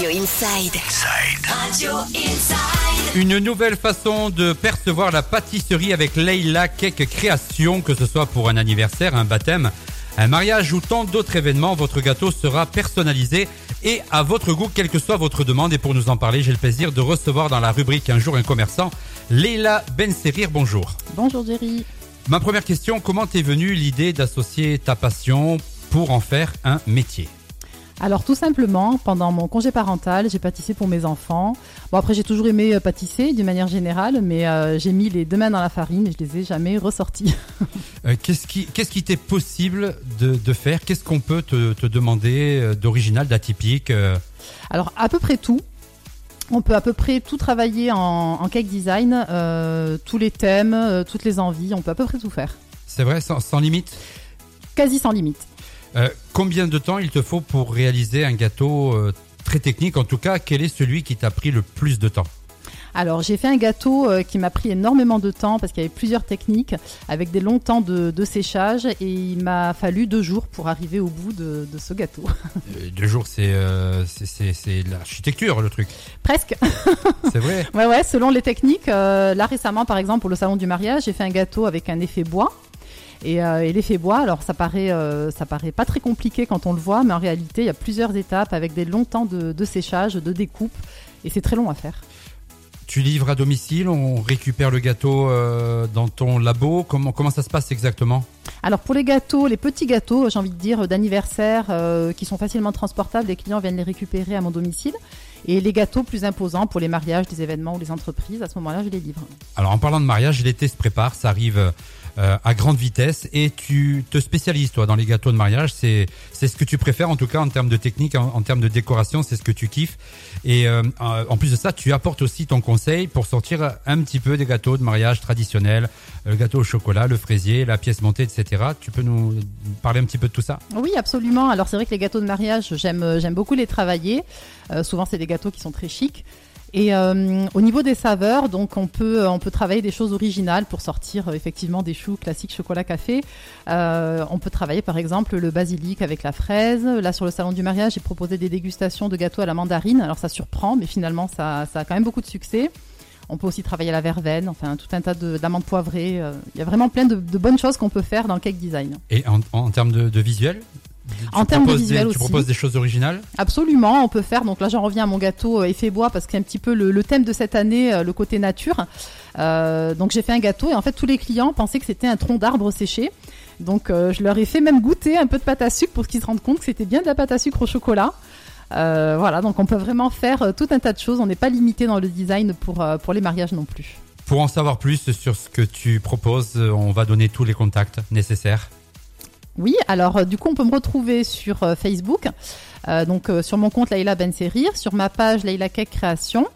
Radio Inside. Radio Inside. Une nouvelle façon de percevoir la pâtisserie avec Leila Cake Création, que ce soit pour un anniversaire, un baptême, un mariage ou tant d'autres événements, votre gâteau sera personnalisé et à votre goût, quelle que soit votre demande. Et pour nous en parler, j'ai le plaisir de recevoir dans la rubrique Un jour un commerçant, Leila Benserir. Bonjour. Bonjour Jerry. Ma première question, comment est venue l'idée d'associer ta passion pour en faire un métier? Alors tout simplement, pendant mon congé parental, j'ai pâtissé pour mes enfants. Bon après j'ai toujours aimé euh, pâtisser d'une manière générale, mais euh, j'ai mis les deux mains dans la farine et je les ai jamais ressortis. Euh, Qu'est-ce qui qu'est-ce qui t'est possible de, de faire? Qu'est-ce qu'on peut te, te demander d'original, d'atypique Alors à peu près tout. On peut à peu près tout travailler en, en cake design, euh, tous les thèmes, toutes les envies, on peut à peu près tout faire. C'est vrai, sans, sans limite? Quasi sans limite. Euh, Combien de temps il te faut pour réaliser un gâteau euh, très technique? En tout cas, quel est celui qui t'a pris le plus de temps? Alors j'ai fait un gâteau euh, qui m'a pris énormément de temps parce qu'il y avait plusieurs techniques avec des longs temps de, de séchage et il m'a fallu deux jours pour arriver au bout de, de ce gâteau. Euh, Deux jours, c'est c'est- l'architecture, le truc. Presque. C'est vrai? Ouais, ouais, selon les techniques. là, récemment, par exemple, pour le salon du mariage, j'ai fait un gâteau avec un effet bois. Et, euh, et l'effet bois, alors ça paraît, euh, ça paraît pas très compliqué quand on le voit, mais en réalité, il y a plusieurs étapes avec des longs temps de, de séchage, de découpe, et c'est très long à faire. Tu livres à domicile, on récupère le gâteau euh, dans ton labo. Comment comment ça se passe exactement? Alors pour les gâteaux, les petits gâteaux, j'ai envie de dire d'anniversaire, euh, qui sont facilement transportables, les clients viennent les récupérer à mon domicile. Et les gâteaux plus imposants pour les mariages, les événements ou les entreprises, à ce moment-là, je les livre. Alors en parlant de mariage, l'été se prépare, ça arrive euh, à grande vitesse et tu te spécialises toi dans les gâteaux de mariage. C'est c'est ce que tu préfères en tout cas en termes de technique, en, termes de décoration, c'est ce que tu kiffes. Et euh, en plus de ça, tu apportes aussi ton conseil pour sortir un petit peu des gâteaux de mariage traditionnels, le gâteau au chocolat, le fraisier, la pièce montée, etc. Tu peux nous parler un petit peu de tout ça? Oui, absolument. Alors c'est vrai que les gâteaux de mariage, j'aime j'aime beaucoup les travailler. Euh, souvent, c'est des gâteaux qui sont très chics. Et euh, au niveau des saveurs, donc on peut on peut travailler des choses originales pour sortir euh, effectivement des choux classiques chocolat café. Euh, on peut travailler par exemple le basilic avec la fraise. Là sur le salon du mariage, j'ai proposé des dégustations de gâteaux à la mandarine. Alors ça surprend, mais finalement ça ça a quand même beaucoup de succès. On peut aussi travailler la verveine, enfin tout un tas de- d'amandes poivrées. Euh, Il y a vraiment plein de, bonnes choses qu'on peut faire dans le cake design. Et en, en termes de, de visuel En termes de visuel des, Tu aussi. proposes des choses originales Absolument, on peut faire. Donc là, j'en reviens à mon gâteau euh, effet bois parce que c'est un petit peu le, le thème de cette année, euh, le côté nature. Euh, donc j'ai fait un gâteau et en fait tous les clients pensaient que c'était un tronc d'arbre séché. Donc euh, je leur ai fait même goûter un peu de pâte à sucre pour qu'ils se rendent compte que c'était bien de la pâte à sucre au chocolat. Euh, voilà, donc on peut vraiment faire tout un tas de choses. On n'est pas limité dans le design pour, pour les mariages non plus. Pour en savoir plus sur ce que tu proposes, on va donner tous les contacts nécessaires. Oui, alors euh, du coup, on peut me retrouver sur euh, Facebook, euh, donc sur mon compte Leïla Benserir, sur ma page Leïla Cake Création,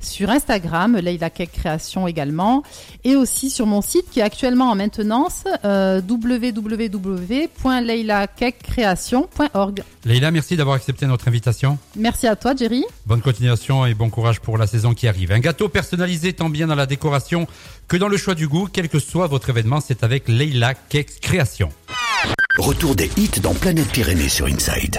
sur Instagram Leïla Cake Création également, et aussi sur mon site qui est actuellement en maintenance euh, www.leilacakecreation.org. Merci d'avoir accepté notre invitation. Merci à toi, Jerry. Bonne continuation et bon courage pour la saison qui arrive. Un gâteau personnalisé tant bien dans la décoration que dans le choix du goût, quel que soit votre événement, c'est avec Leïla Cake Création. Retour des hits dans Planète Pyrénées sur Inside.